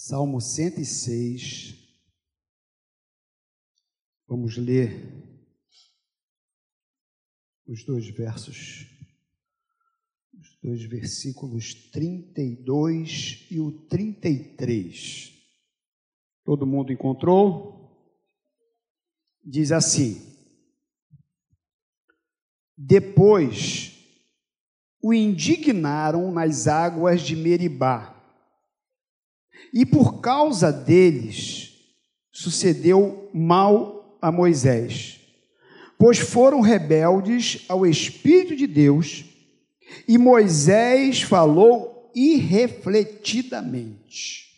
Salmo 106. Vamos ler os dois versos, os dois versículos 32 e o 33. Todo mundo encontrou? Diz assim: Depois o indignaram nas águas de Meribá, e por causa deles sucedeu mal a Moisés, pois foram rebeldes ao Espírito de Deus, e Moisés falou irrefletidamente.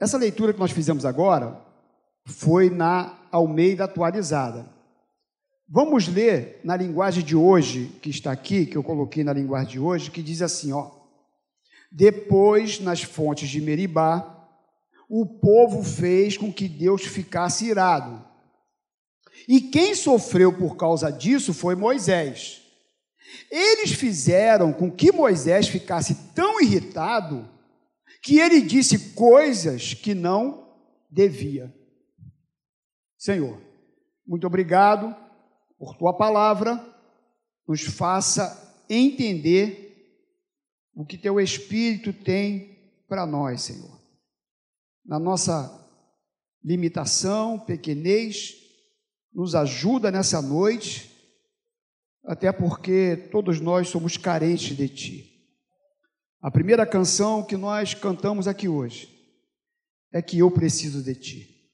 Essa leitura que nós fizemos agora foi na Almeida atualizada. Vamos ler na linguagem de hoje, que está aqui, que eu coloquei na linguagem de hoje, que diz assim, ó: Depois, nas fontes de Meribá, o povo fez com que Deus ficasse irado. E quem sofreu por causa disso foi Moisés. Eles fizeram com que Moisés ficasse tão irritado que ele disse coisas que não devia. Senhor, muito obrigado por tua palavra, nos faça entender o que teu Espírito tem para nós, Senhor. Na nossa limitação, pequenez, nos ajuda nessa noite, até porque todos nós somos carentes de Ti. A primeira canção que nós cantamos aqui hoje é que eu preciso de Ti.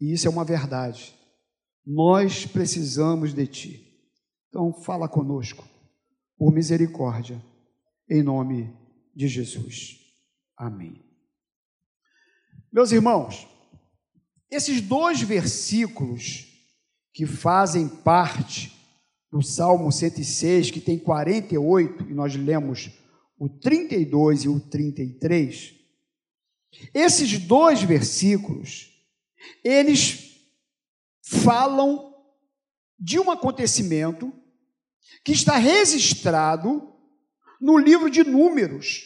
E isso é uma verdade. Nós precisamos de Ti. Então, fala conosco, por misericórdia, em nome de Jesus. Amém. Meus irmãos, esses dois versículos que fazem parte do Salmo 106, que tem 48, e nós lemos o 32 e o 33, esses dois versículos, eles falam de um acontecimento que está registrado no livro de Números,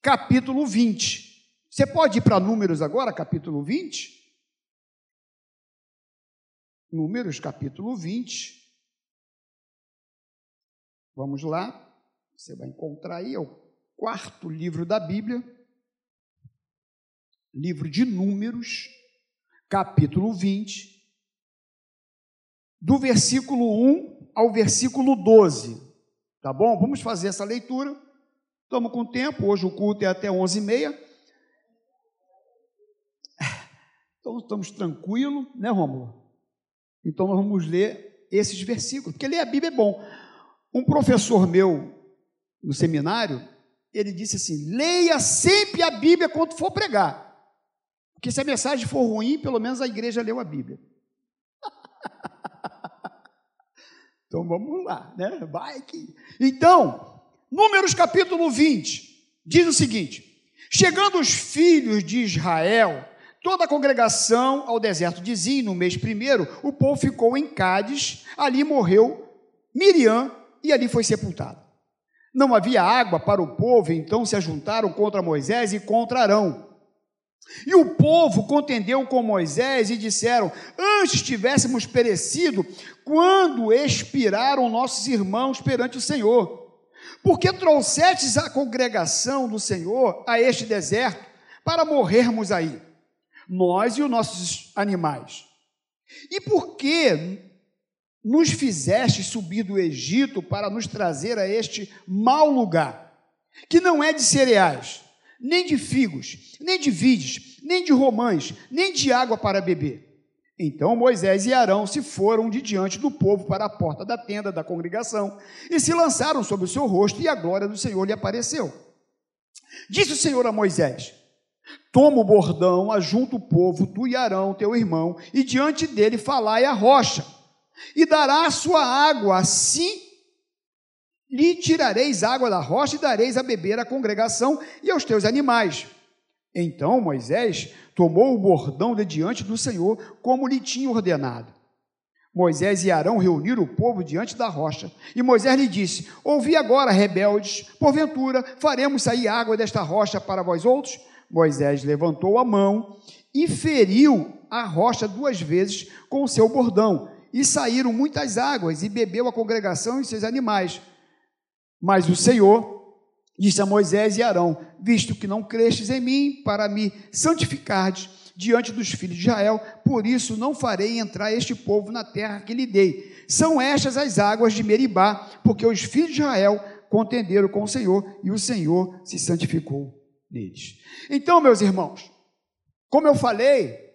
capítulo 20. Você pode ir para Números agora, capítulo 20? Números, capítulo 20. Vamos lá. Você vai encontrar aí, é o quarto livro da Bíblia. Livro de Números, capítulo 20 do versículo 1 ao versículo 12. Tá bom? Vamos fazer essa leitura. Estamos com tempo, hoje o culto é até 11h30. Então estamos tranquilos, né, Romulo? Então nós vamos ler esses versículos, porque ler a Bíblia é bom. Um professor meu no seminário, ele disse assim: leia sempre a Bíblia quando for pregar. Porque se a mensagem for ruim, pelo menos a igreja leu a Bíblia. Então vamos lá, né? Vai que. Então, Números capítulo 20 diz o seguinte: Chegando os filhos de Israel, toda a congregação ao deserto de Zim, no mês primeiro, o povo ficou em Cádiz, ali morreu Miriam e ali foi sepultado. Não havia água para o povo, então se ajuntaram contra Moisés e contra Arão. E o povo contendeu com Moisés e disseram: Antes tivéssemos perecido quando expiraram nossos irmãos perante o Senhor. Porque trouxestes a congregação do Senhor a este deserto para morrermos aí, nós e os nossos animais. E por que nos fizeste subir do Egito para nos trazer a este mau lugar, que não é de cereais? Nem de figos, nem de vides, nem de romães, nem de água para beber. Então Moisés e Arão se foram de diante do povo para a porta da tenda da congregação e se lançaram sobre o seu rosto, e a glória do Senhor lhe apareceu. Disse o Senhor a Moisés: Toma o bordão, ajunta o povo, tu e Arão, teu irmão, e diante dele falai a rocha, e dará a sua água, assim lhe tirareis água da rocha e dareis a beber à congregação e aos teus animais. Então Moisés tomou o bordão de diante do Senhor, como lhe tinha ordenado. Moisés e Arão reuniram o povo diante da rocha. E Moisés lhe disse: Ouvi agora, rebeldes, porventura faremos sair água desta rocha para vós outros? Moisés levantou a mão e feriu a rocha duas vezes com o seu bordão. E saíram muitas águas, e bebeu a congregação e seus animais. Mas o Senhor disse a Moisés e Arão: Visto que não crestes em mim para me santificardes diante dos filhos de Israel, por isso não farei entrar este povo na terra que lhe dei. São estas as águas de Meribá, porque os filhos de Israel contenderam com o Senhor e o Senhor se santificou neles. Então, meus irmãos, como eu falei,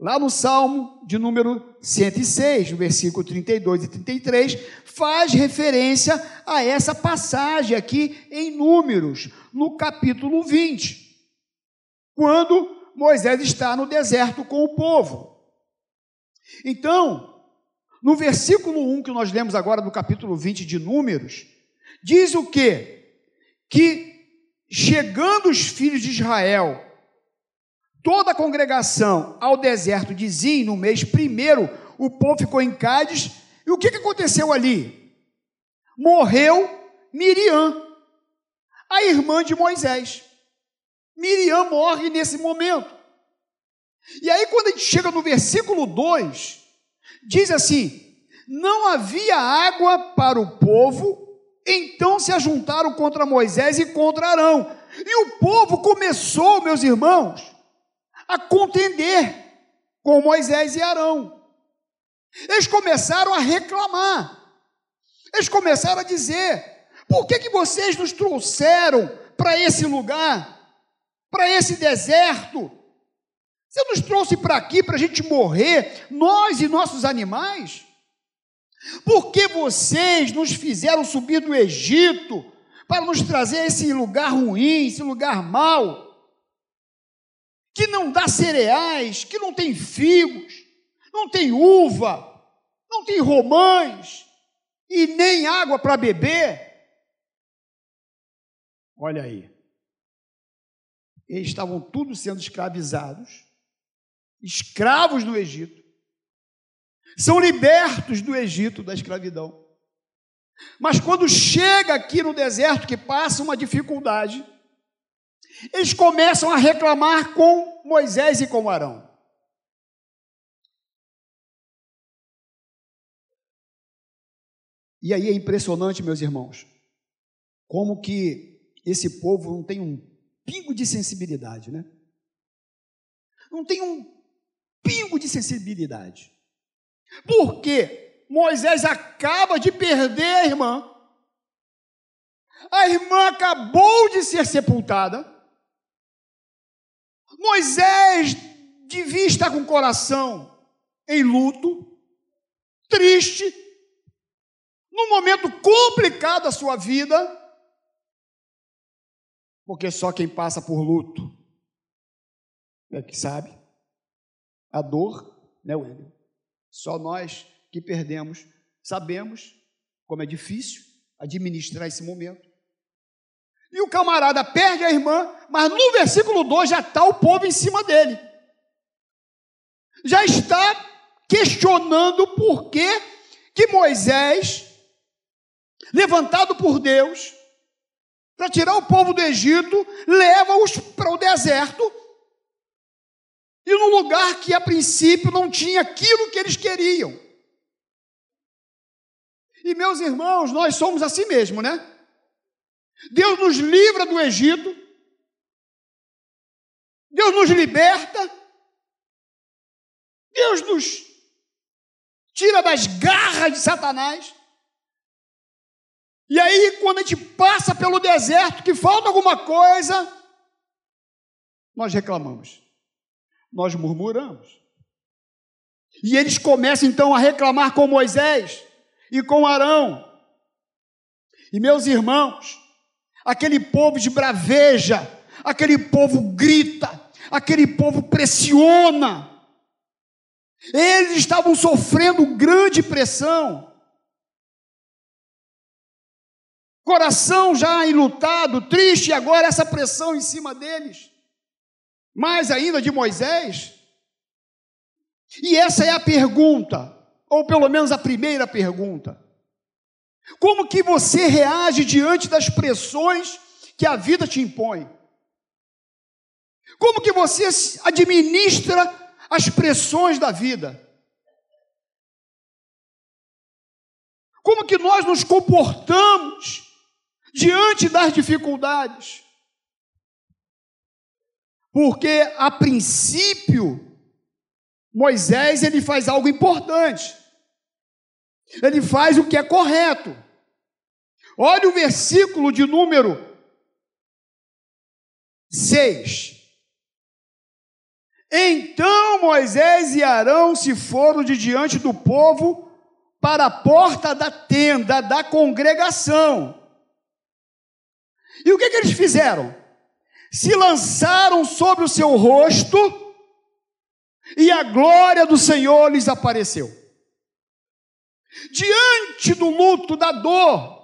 lá no Salmo de número 106, no versículo 32 e 33, faz referência a essa passagem aqui em Números, no capítulo 20, quando Moisés está no deserto com o povo. Então, no versículo 1 que nós lemos agora do capítulo 20 de Números, diz o quê? Que chegando os filhos de Israel toda a congregação ao deserto de Zim, no mês primeiro, o povo ficou em Cádiz, e o que, que aconteceu ali? Morreu Miriam, a irmã de Moisés. Miriam morre nesse momento. E aí, quando a gente chega no versículo 2, diz assim: Não havia água para o povo, então se ajuntaram contra Moisés e contra Arão. E o povo começou, meus irmãos, a contender com Moisés e Arão. Eles começaram a reclamar. Eles começaram a dizer: por que, que vocês nos trouxeram para esse lugar, para esse deserto? Você nos trouxe para aqui para a gente morrer, nós e nossos animais? Por que vocês nos fizeram subir do Egito para nos trazer esse lugar ruim, esse lugar mau? Que não dá cereais, que não tem figos, não tem uva, não tem romães e nem água para beber. Olha aí. Eles estavam todos sendo escravizados, escravos do Egito. São libertos do Egito, da escravidão. Mas quando chega aqui no deserto, que passa uma dificuldade, eles começam a reclamar com Moisés e com Arão. E aí é impressionante, meus irmãos, como que esse povo não tem um pingo de sensibilidade, né? Não tem um pingo de sensibilidade. Porque Moisés acaba de perder a irmã. A irmã acabou de ser sepultada. Moisés devia estar com o coração em luto, triste, num momento complicado da sua vida, porque só quem passa por luto é que sabe a dor, né, William? Só nós que perdemos sabemos como é difícil administrar esse momento. E o camarada perde a irmã, mas no versículo 2 já está o povo em cima dele. Já está questionando por que, que Moisés, levantado por Deus, para tirar o povo do Egito, leva-os para o deserto, e num lugar que a princípio não tinha aquilo que eles queriam. E meus irmãos, nós somos assim mesmo, né? Deus nos livra do Egito, Deus nos liberta, Deus nos tira das garras de Satanás. E aí, quando a gente passa pelo deserto, que falta alguma coisa, nós reclamamos, nós murmuramos. E eles começam então a reclamar com Moisés e com Arão. E meus irmãos, aquele povo de braveja, aquele povo grita, aquele povo pressiona. Eles estavam sofrendo grande pressão. Coração já enlutado, triste, e agora essa pressão em cima deles. Mais ainda de Moisés. E essa é a pergunta, ou pelo menos a primeira pergunta. Como que você reage diante das pressões que a vida te impõe? Como que você administra as pressões da vida? Como que nós nos comportamos diante das dificuldades? Porque a princípio Moisés ele faz algo importante. Ele faz o que é correto. Olha o versículo de número 6. Então Moisés e Arão se foram de diante do povo para a porta da tenda da congregação. E o que, que eles fizeram? Se lançaram sobre o seu rosto e a glória do Senhor lhes apareceu. Diante do luto, da dor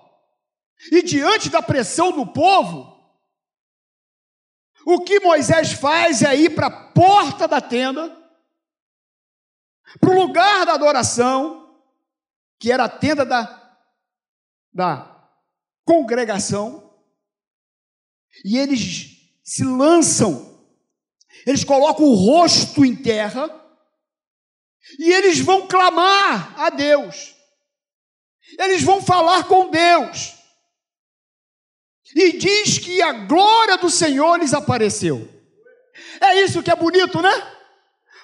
e diante da pressão do povo, o que Moisés faz é ir para a porta da tenda, para o lugar da adoração, que era a tenda da, da congregação, e eles se lançam, eles colocam o rosto em terra, e eles vão clamar a Deus, eles vão falar com Deus, e diz que a glória do Senhor lhes apareceu. É isso que é bonito, né?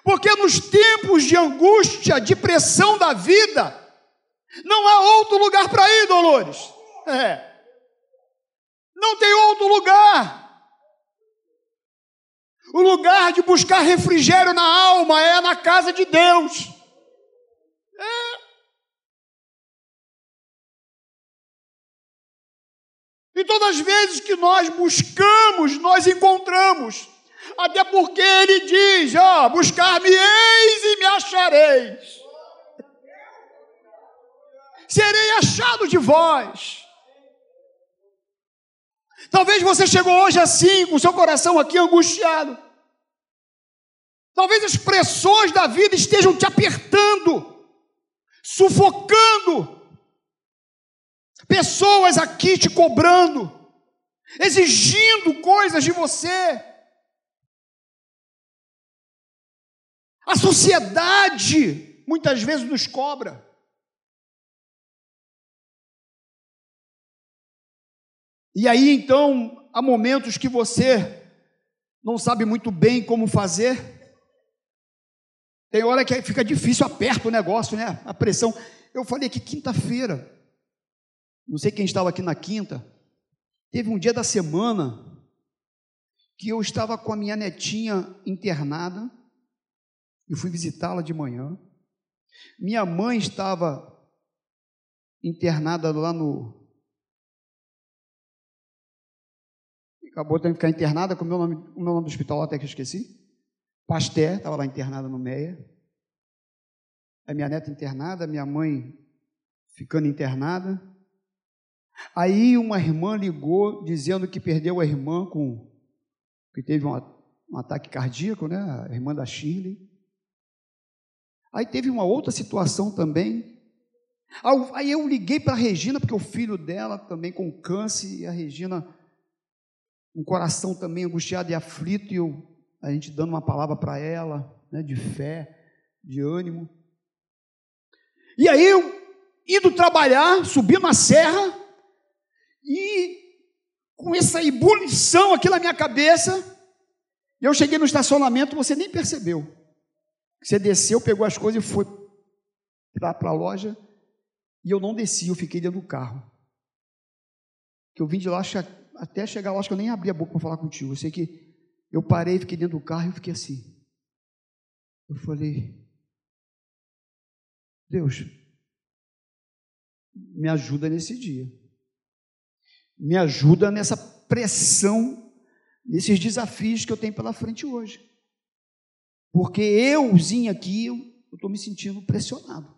Porque nos tempos de angústia, de pressão da vida, não há outro lugar para ir, Dolores. É. Não tem outro lugar. O lugar de buscar refrigério na alma é na casa de Deus. E todas as vezes que nós buscamos, nós encontramos. Até porque ele diz: ó, buscar-me-eis e me achareis serei achado de vós. Talvez você chegou hoje assim, com seu coração aqui angustiado. Talvez as pressões da vida estejam te apertando, sufocando. Pessoas aqui te cobrando, exigindo coisas de você. A sociedade muitas vezes nos cobra. E aí então há momentos que você não sabe muito bem como fazer. Tem hora que fica difícil, aperta o negócio, né? A pressão. Eu falei que quinta-feira, não sei quem estava aqui na quinta, teve um dia da semana que eu estava com a minha netinha internada. Eu fui visitá-la de manhã. Minha mãe estava internada lá no acabou de ficar internada, com o meu nome, o meu nome do hospital até que eu esqueci. Pasté, estava lá internada no MEIA. A minha neta internada, minha mãe ficando internada. Aí uma irmã ligou dizendo que perdeu a irmã com que teve um, um ataque cardíaco, né? A irmã da Shirley. Aí teve uma outra situação também. Aí eu liguei para a Regina, porque o filho dela também com câncer, e a Regina um coração também angustiado e aflito, e eu, a gente dando uma palavra para ela, né, de fé, de ânimo. E aí eu, indo trabalhar, subindo a serra, e com essa ebulição aqui na minha cabeça, eu cheguei no estacionamento, você nem percebeu. Você desceu, pegou as coisas e foi para a loja, e eu não desci, eu fiquei dentro do carro. Que eu vim de lá até chegar lá, acho que eu nem abri a boca para falar contigo. Eu sei que eu parei, fiquei dentro do carro e fiquei assim. Eu falei, Deus, me ajuda nesse dia. Me ajuda nessa pressão, nesses desafios que eu tenho pela frente hoje. Porque euzinho aqui, eu estou me sentindo pressionado.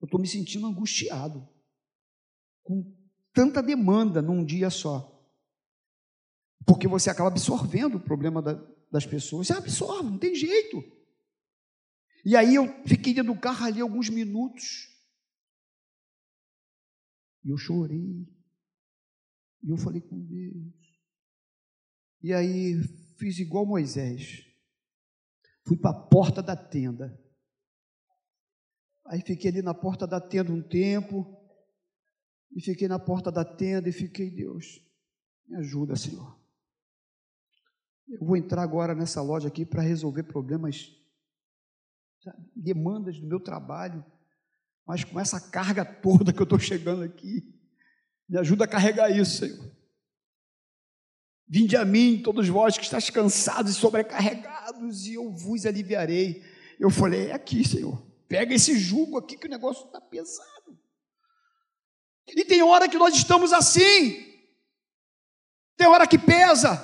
Eu estou me sentindo angustiado. Com tanta demanda num dia só. Porque você acaba absorvendo o problema da, das pessoas. Você absorve, não tem jeito. E aí eu fiquei dentro do carro ali alguns minutos. E eu chorei. E eu falei com Deus. E aí fiz igual Moisés. Fui para a porta da tenda. Aí fiquei ali na porta da tenda um tempo. E fiquei na porta da tenda e fiquei, Deus, me ajuda, Senhor. Eu vou entrar agora nessa loja aqui para resolver problemas, demandas do meu trabalho, mas com essa carga toda que eu estou chegando aqui, me ajuda a carregar isso, Senhor. Vinde a mim, todos vós que estáis cansados e sobrecarregados, e eu vos aliviarei. Eu falei, é aqui, Senhor. Pega esse jugo aqui que o negócio está pesado. E tem hora que nós estamos assim. Tem hora que pesa.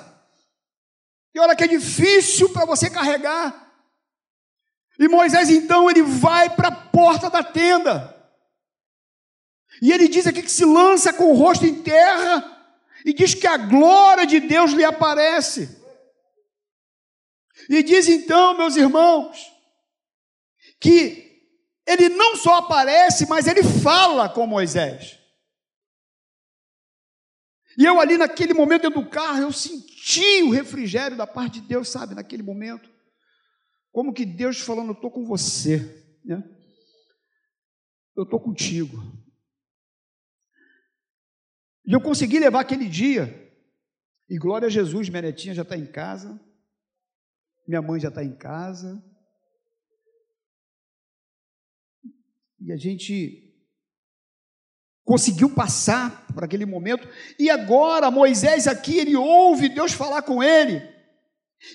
Tem hora que é difícil para você carregar. E Moisés então ele vai para a porta da tenda. E ele diz aqui que se lança com o rosto em terra e diz que a glória de Deus lhe aparece. E diz então, meus irmãos, que ele não só aparece, mas ele fala com Moisés. E eu ali naquele momento dentro do carro, eu senti o refrigério da parte de Deus, sabe, naquele momento. Como que Deus falando, eu estou com você, né? Eu estou contigo. E eu consegui levar aquele dia. E glória a Jesus, minha netinha já está em casa. Minha mãe já está em casa. E a gente conseguiu passar por aquele momento, e agora Moisés aqui, ele ouve Deus falar com ele,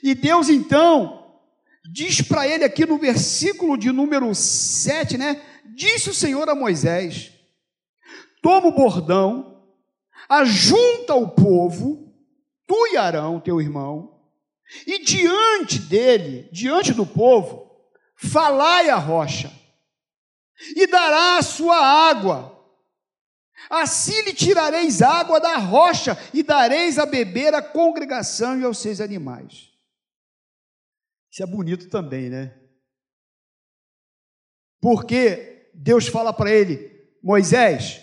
e Deus então diz para ele aqui no versículo de número 7, né? Disse o Senhor a Moisés: Toma o bordão, ajunta o povo, tu e Arão, teu irmão, e diante dele, diante do povo, falai a rocha, e dará a sua água, Assim lhe tirareis água da rocha e dareis a beber à congregação e aos seus animais. Isso é bonito também, né? Porque Deus fala para ele: Moisés,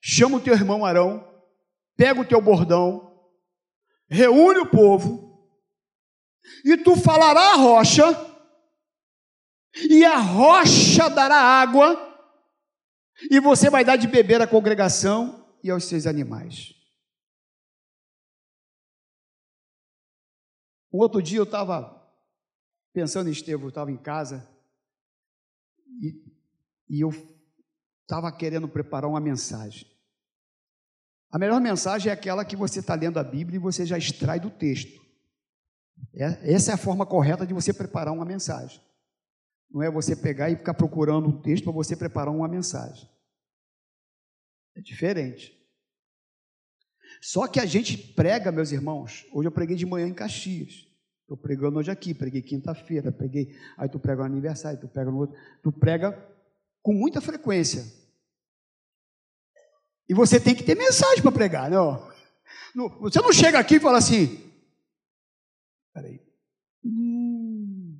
chama o teu irmão Arão, pega o teu bordão, reúne o povo, e tu falará a rocha, e a rocha dará água e você vai dar de beber à congregação e aos seus animais. Um outro dia eu estava pensando em Estevão, eu estava em casa e, e eu estava querendo preparar uma mensagem. A melhor mensagem é aquela que você está lendo a Bíblia e você já extrai do texto. É, essa é a forma correta de você preparar uma mensagem. Não é você pegar e ficar procurando um texto para você preparar uma mensagem. É diferente. Só que a gente prega, meus irmãos. Hoje eu preguei de manhã em Caxias. Estou pregando hoje aqui, preguei quinta-feira, preguei. Aí tu prega no aniversário, tu prega no outro. Tu prega com muita frequência. E você tem que ter mensagem para pregar? Né, você não chega aqui e fala assim. Peraí. Hum,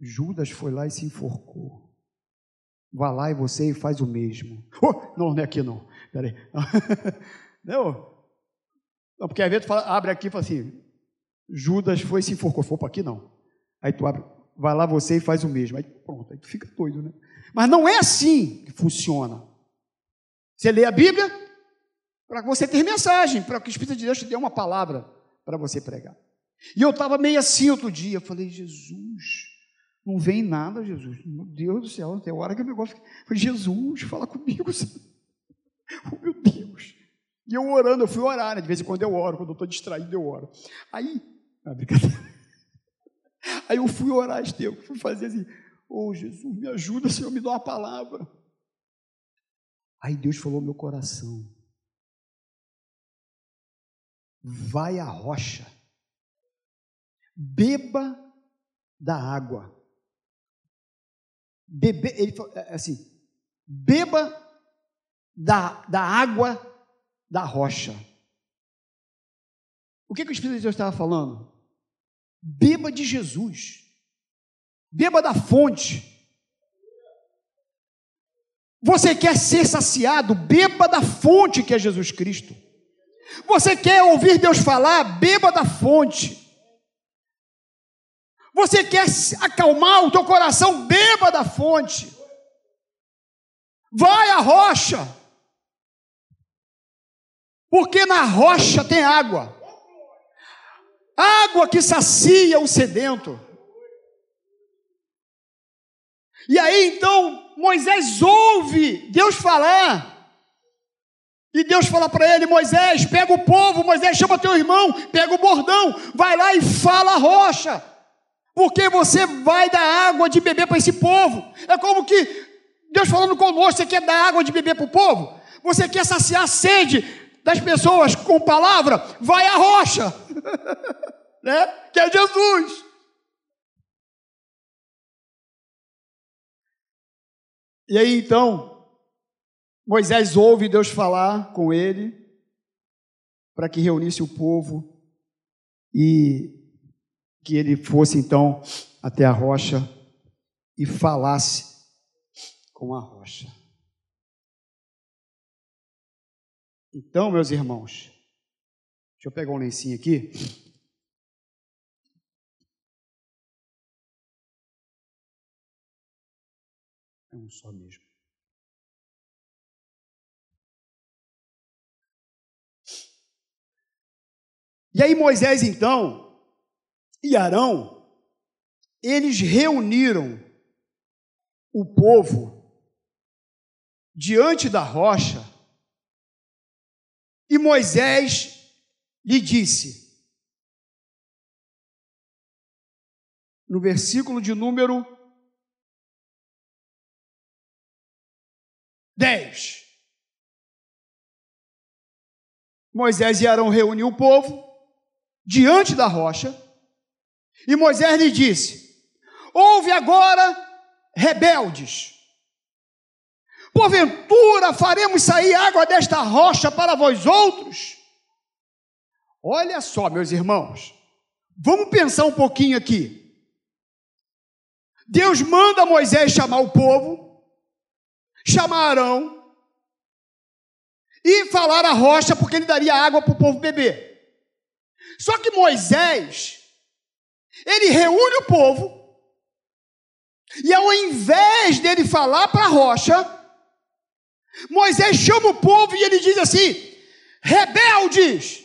Judas foi lá e se enforcou. Vá lá e você faz o mesmo. Oh, não, não é aqui não. Peraí. Não. não porque às vezes tu abre aqui e fala assim: Judas foi e se enforcou. For para aqui não. Aí tu abre, vai lá você e faz o mesmo. Aí pronto, aí tu fica doido, né? Mas não é assim que funciona. Você lê a Bíblia para você ter mensagem, para que o Espírito de Deus te dê uma palavra para você pregar. E eu estava meio assim outro dia, eu falei, Jesus, não vem nada, Jesus. Meu Deus do céu, tem hora que o negócio. Foi Jesus, fala comigo. Oh, meu Deus. E eu orando, eu fui orar, né? De vez em quando eu oro, quando eu estou distraído, eu oro. Aí, ah, brincadeira. Aí eu fui orar, Estevão, fui fazer assim, oh Jesus, me ajuda, Senhor, me dá uma palavra. Aí Deus falou meu coração, vai à rocha, beba da água beber, ele falou é, assim, beba da, da água da rocha. O que, que o Espírito de Deus estava falando? Beba de Jesus. Beba da fonte. Você quer ser saciado? Beba da fonte que é Jesus Cristo. Você quer ouvir Deus falar? Beba da fonte. Você quer acalmar o teu coração? Beba da fonte. Vai à rocha. Porque na rocha tem água. Água que sacia o sedento. E aí então Moisés ouve Deus falar. E Deus fala para ele: Moisés, pega o povo, Moisés, chama teu irmão, pega o bordão, vai lá e fala a rocha, porque você vai dar água de beber para esse povo. É como que Deus falando conosco: você quer dar água de beber para o povo? Você quer saciar a sede das pessoas com palavra? Vai à rocha, né? que é Jesus. E aí então, Moisés ouve Deus falar com ele para que reunisse o povo e que ele fosse então até a rocha e falasse com a rocha. Então, meus irmãos, deixa eu pegar um lencinho aqui. É um só mesmo. E aí Moisés então e Arão, eles reuniram o povo diante da rocha e Moisés lhe disse, no versículo de número 10. Moisés e Arão reuniu o povo diante da rocha, e Moisés lhe disse: Ouve agora, rebeldes, porventura faremos sair água desta rocha para vós outros? Olha só, meus irmãos, vamos pensar um pouquinho aqui. Deus manda Moisés chamar o povo, chamar Arão e falar a rocha, porque ele daria água para o povo beber. Só que Moisés, ele reúne o povo, e ao invés dele falar para a rocha, Moisés chama o povo e ele diz assim: rebeldes.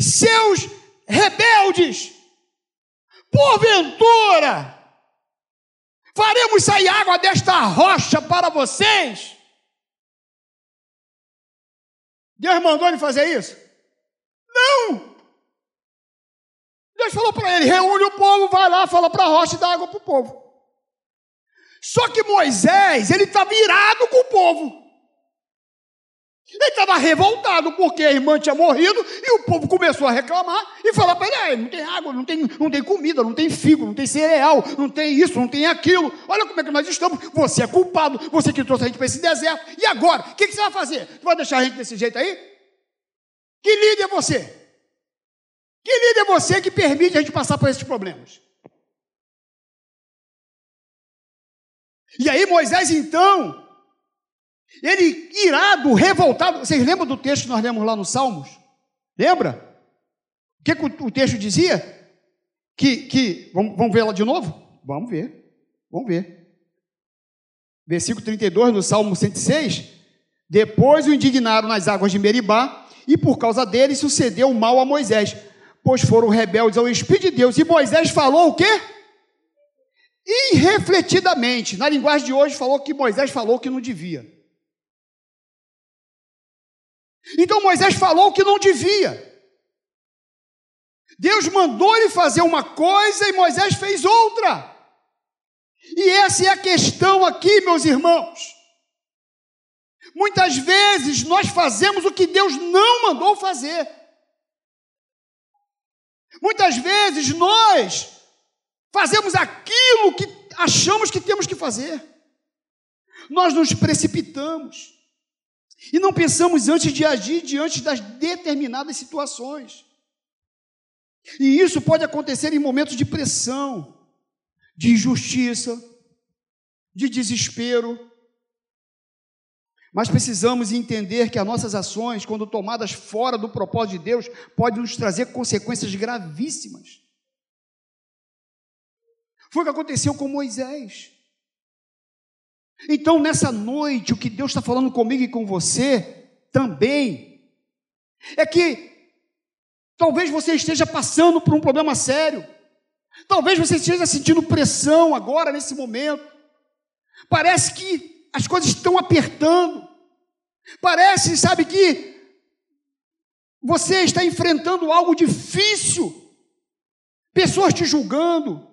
Seus rebeldes, porventura, faremos sair água desta rocha para vocês? Deus mandou ele fazer isso? Não! Deus falou para ele: reúne o povo, vai lá, fala para a rocha e dá água para o povo. Só que Moisés, ele estava irado com o povo. Ele estava revoltado porque a irmã tinha morrido e o povo começou a reclamar e falar para ele: não tem água, não tem, não tem comida, não tem figo, não tem cereal, não tem isso, não tem aquilo. Olha como é que nós estamos. Você é culpado, você que trouxe a gente para esse deserto. E agora? O que, que você vai fazer? Você vai deixar a gente desse jeito aí? Que líder é você? Que líder é você que permite a gente passar por esses problemas? E aí Moisés então ele irado, revoltado. Vocês lembram do texto que nós lemos lá nos Salmos? Lembra? O que, que o, texto dizia? Que, que vamos, vamos ver lá de novo? Vamos ver. Vamos ver. Versículo 32 no Salmo 106. Depois o indignaram nas águas de Meribá, e por causa dele sucedeu o mal a Moisés, pois foram rebeldes ao Espírito de Deus. E Moisés falou o quê? Irrefletidamente. Na linguagem de hoje, falou que Moisés falou que não devia. Então Moisés falou que não devia. Deus mandou ele fazer uma coisa e Moisés fez outra. E essa é a questão aqui, meus irmãos. Muitas vezes nós fazemos o que Deus não mandou fazer. Muitas vezes nós fazemos aquilo que achamos que temos que fazer. Nós nos precipitamos. E não pensamos antes de agir diante das determinadas situações. E isso pode acontecer em momentos de pressão, de injustiça, de desespero. Mas precisamos entender que as nossas ações, quando tomadas fora do propósito de Deus, podem nos trazer consequências gravíssimas. Foi o que aconteceu com Moisés. Então, nessa noite, o que Deus está falando comigo e com você também é que talvez você esteja passando por um problema sério, talvez você esteja sentindo pressão agora, nesse momento. Parece que as coisas estão apertando, parece, sabe, que você está enfrentando algo difícil, pessoas te julgando,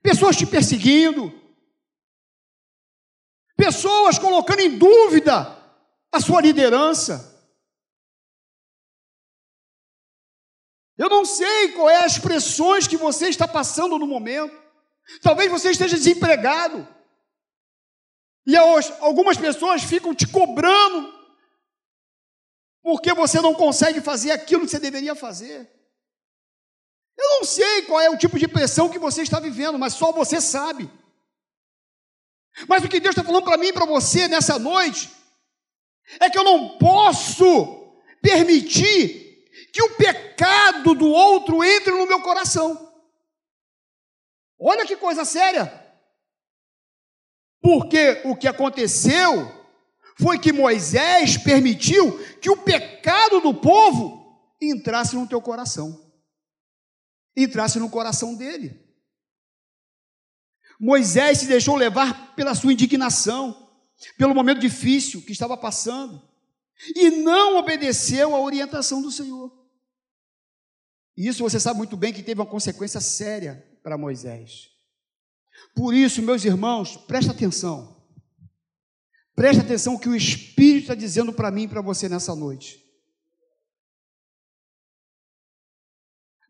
pessoas te perseguindo, pessoas colocando em dúvida a sua liderança. Eu não sei qual é as pressões que você está passando no momento. Talvez você esteja desempregado. E algumas pessoas ficam te cobrando porque você não consegue fazer aquilo que você deveria fazer. Eu não sei qual é o tipo de pressão que você está vivendo, mas só você sabe. Mas o que Deus está falando para mim e para você nessa noite é que eu não posso permitir que o pecado do outro entre no meu coração. Olha que coisa séria. Porque o que aconteceu foi que Moisés permitiu que o pecado do povo entrasse no teu coração. Entrasse no coração dele. Moisés se deixou levar pela sua indignação, pelo momento difícil que estava passando, e não obedeceu à orientação do Senhor. E isso você sabe muito bem que teve uma consequência séria para Moisés. Por isso, meus irmãos, presta atenção. Presta atenção o que o Espírito está dizendo para mim e para você nessa noite.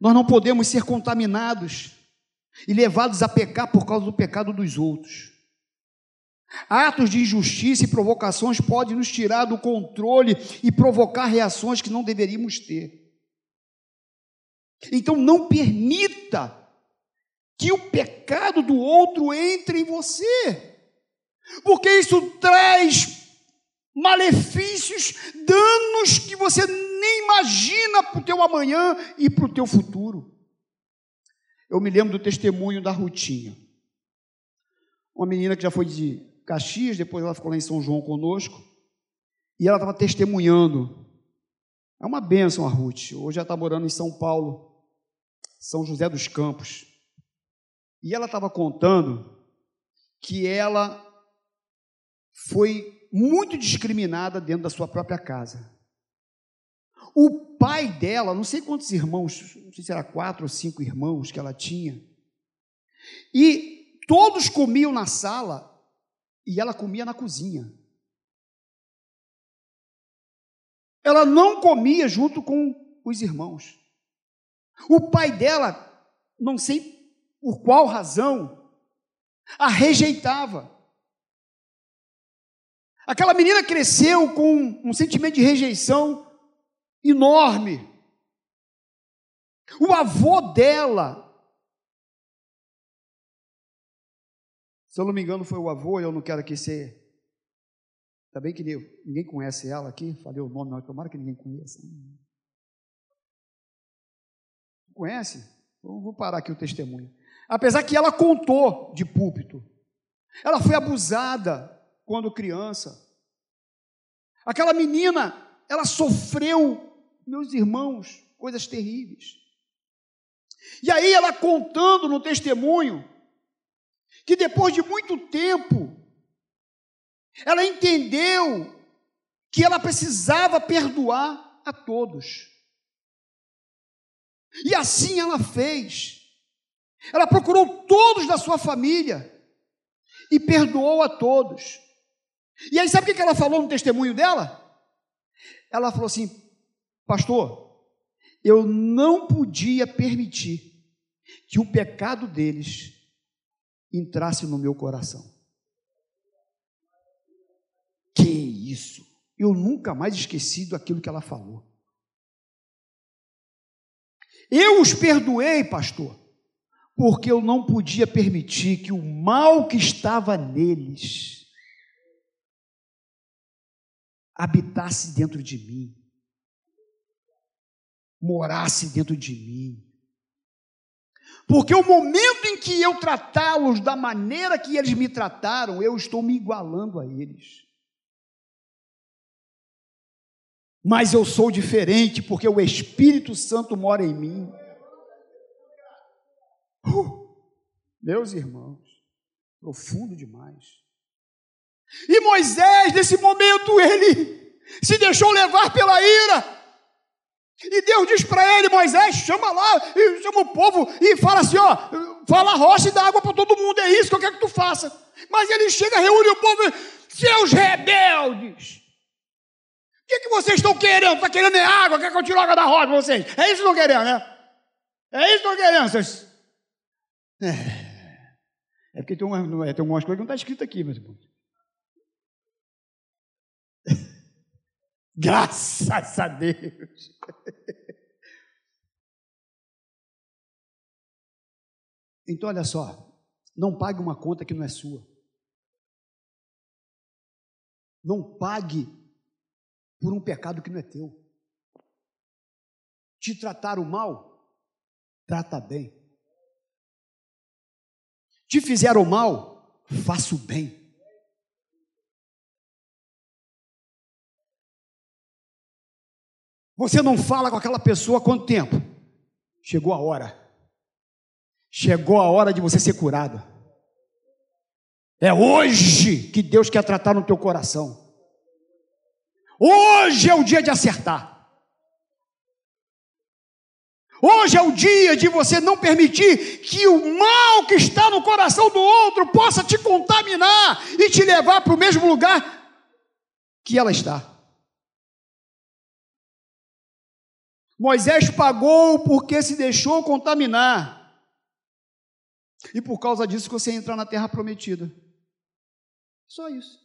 Nós não podemos ser contaminados e levados a pecar por causa do pecado dos outros. Atos de injustiça e provocações podem nos tirar do controle e provocar reações que não deveríamos ter. Então não permita que o pecado do outro entre em você, porque isso traz malefícios, danos que você nem imagina para o teu amanhã e para o teu futuro. Eu me lembro do testemunho da Rutinha. Uma menina que já foi de Caxias, depois ela ficou lá em São João conosco, e ela estava testemunhando. É uma bênção a Ruth. Hoje ela está morando em São Paulo, São José dos Campos. E ela estava contando que ela foi muito discriminada dentro da sua própria casa. O pai dela, não sei quantos irmãos, não sei se era quatro ou cinco irmãos que ela tinha, e todos comiam na sala e ela comia na cozinha. Ela não comia junto com os irmãos. O pai dela, não sei por qual razão, a rejeitava. Aquela menina cresceu com um sentimento de rejeição enorme. O avô dela, se eu não me engano, foi o avô, eu não quero aqui ser. Está bem que ninguém conhece ela aqui, falei o nome, mas tomara que ninguém conheça. Conhece? Então, vou parar aqui o testemunho. Apesar que ela contou de púlpito, ela foi abusada quando criança. Aquela menina, ela sofreu meus irmãos, coisas terríveis. E aí ela contando no testemunho que depois de muito tempo ela entendeu que ela precisava perdoar a todos. E assim ela fez. Ela procurou todos da sua família e perdoou a todos. E aí, sabe o que ela falou no testemunho dela? Ela falou assim: Pastor, eu não podia permitir que o pecado deles entrasse no meu coração. Que isso? Eu nunca mais esqueci daquilo que ela falou. Eu os perdoei, pastor, porque eu não podia permitir que o mal que estava neles habitasse dentro de mim, morasse dentro de mim. Porque o momento em que eu tratá-los da maneira que eles me trataram, eu estou me igualando a eles. Mas eu sou diferente porque o Espírito Santo mora em mim. Uh, meus irmãos, profundo demais. E Moisés, nesse momento, ele se deixou levar pela ira. E Deus diz para ele, Moisés, chama lá, chama o povo e fala assim: ó, fala rocha e dá água para todo mundo, é isso que eu quero que tu faça. Mas ele chega, reúne o povo, seus rebeldes. O que, que vocês estão querendo? Está querendo é água? Quer que eu tire água da rocha para vocês? É isso que estão querendo, né? É isso que estão querendo, vocês. É, é porque tem, uma, é, tem algumas coisas que não está escrito aqui, meus irmãos. Graças a Deus. Então, olha só, não pague uma conta que não é sua. Não pague por um pecado que não é teu. Te trataram mal, trata bem. Te fizeram mal, faça o bem. Você não fala com aquela pessoa há quanto tempo? Chegou a hora. Chegou a hora de você ser curado. É hoje que Deus quer tratar no teu coração. Hoje é o dia de acertar. Hoje é o dia de você não permitir que o mal que está no coração do outro possa te contaminar e te levar para o mesmo lugar que ela está. Moisés pagou porque se deixou contaminar. E por causa disso você entra na terra prometida. Só isso.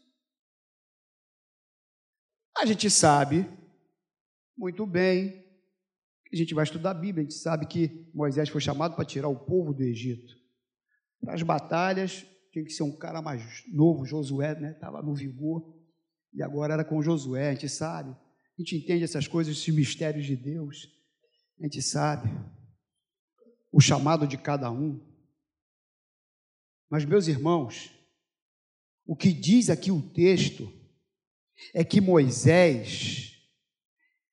A gente sabe muito bem, a gente vai estudar a Bíblia, a gente sabe que Moisés foi chamado para tirar o povo do Egito. Para as batalhas, tinha que ser um cara mais novo, Josué, né? Estava no vigor, e agora era com Josué, a gente sabe. A gente entende essas coisas, esses mistérios de Deus. A gente sabe o chamado de cada um. Mas, meus irmãos, o que diz aqui o texto é que Moisés,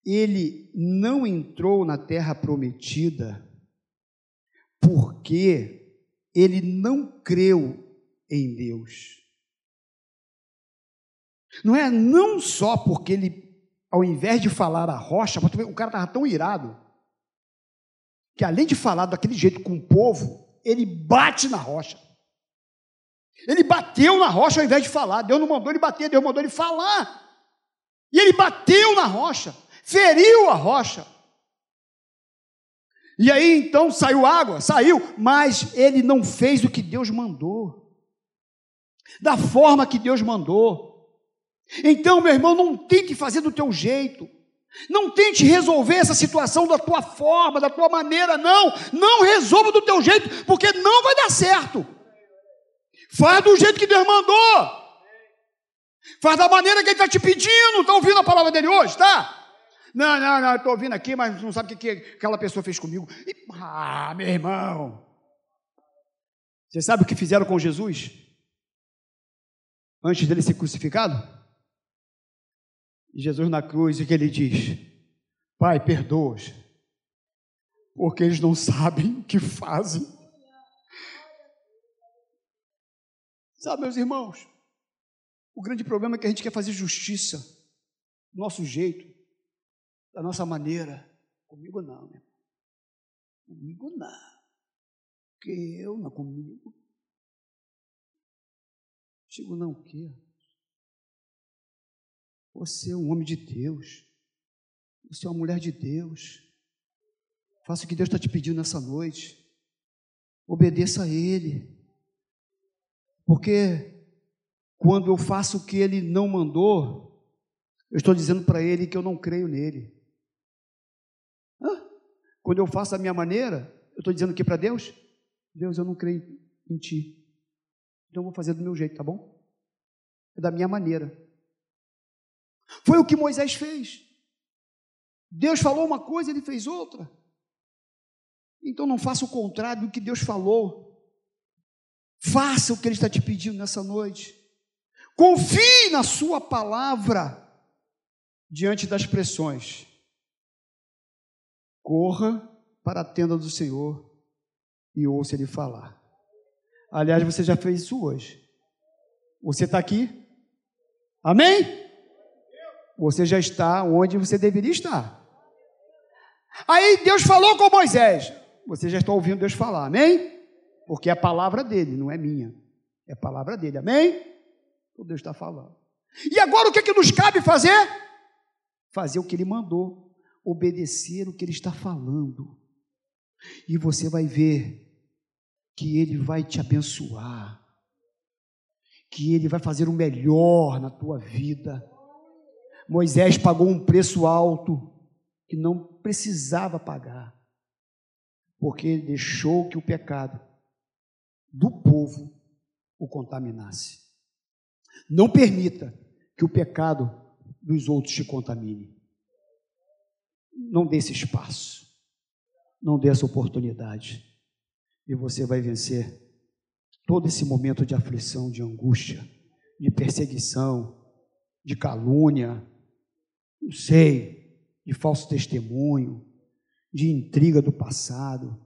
ele não entrou na terra prometida porque ele não creu em Deus. Não é não só porque ele, ao invés de falar a rocha, o cara estava tão irado, que além de falar daquele jeito com o povo, ele bate na rocha. Ele bateu na rocha ao invés de falar. Deus não mandou ele bater, Deus mandou ele falar. E ele bateu na rocha, feriu a rocha. E aí então saiu água, saiu, mas ele não fez o que Deus mandou, da forma que Deus mandou. Então, meu irmão, não tente fazer do teu jeito. Não tente resolver essa situação da tua forma, da tua maneira, não. Não resolva do teu jeito, porque não vai dar certo. Faz do jeito que Deus mandou. Faz da maneira que Ele está te pedindo. Está ouvindo a palavra dele hoje, tá? Não, não, não, estou ouvindo aqui, mas não sabe o que, que aquela pessoa fez comigo. E, ah, meu irmão. Você sabe o que fizeram com Jesus? Antes dele ser crucificado? Jesus na cruz, o que ele diz? Pai, perdoa-os, porque eles não sabem o que fazem. Sabe, meus irmãos, o grande problema é que a gente quer fazer justiça do nosso jeito, da nossa maneira. Comigo não, né? Comigo não. Que eu não comigo. Digo, não, o quê? Você é um homem de Deus. Você é uma mulher de Deus. Faça o que Deus está te pedindo nessa noite. Obedeça a Ele. Porque quando eu faço o que Ele não mandou, eu estou dizendo para Ele que eu não creio nele. Quando eu faço da minha maneira, eu estou dizendo o que para Deus? Deus, eu não creio em Ti. Então eu vou fazer do meu jeito, tá bom? É da minha maneira. Foi o que Moisés fez. Deus falou uma coisa, ele fez outra. Então não faça o contrário do que Deus falou. Faça o que Ele está te pedindo nessa noite. Confie na Sua palavra diante das pressões. Corra para a tenda do Senhor e ouça Ele falar. Aliás, você já fez isso hoje. Você está aqui? Amém? Você já está onde você deveria estar. Aí Deus falou com Moisés. Você já está ouvindo Deus falar, amém? Porque é a palavra dele, não é minha. É a palavra dele, amém? O Deus está falando. E agora o que, é que nos cabe fazer? Fazer o que ele mandou, obedecer o que ele está falando. E você vai ver que ele vai te abençoar, que ele vai fazer o melhor na tua vida. Moisés pagou um preço alto que não precisava pagar, porque ele deixou que o pecado do povo o contaminasse. Não permita que o pecado dos outros te contamine. Não dê esse espaço. Não dê essa oportunidade. E você vai vencer todo esse momento de aflição, de angústia, de perseguição, de calúnia, não sei, de falso testemunho, de intriga do passado.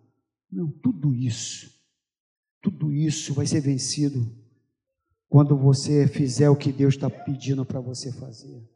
Não, tudo isso tudo isso vai ser vencido quando você fizer o que Deus está pedindo para você fazer.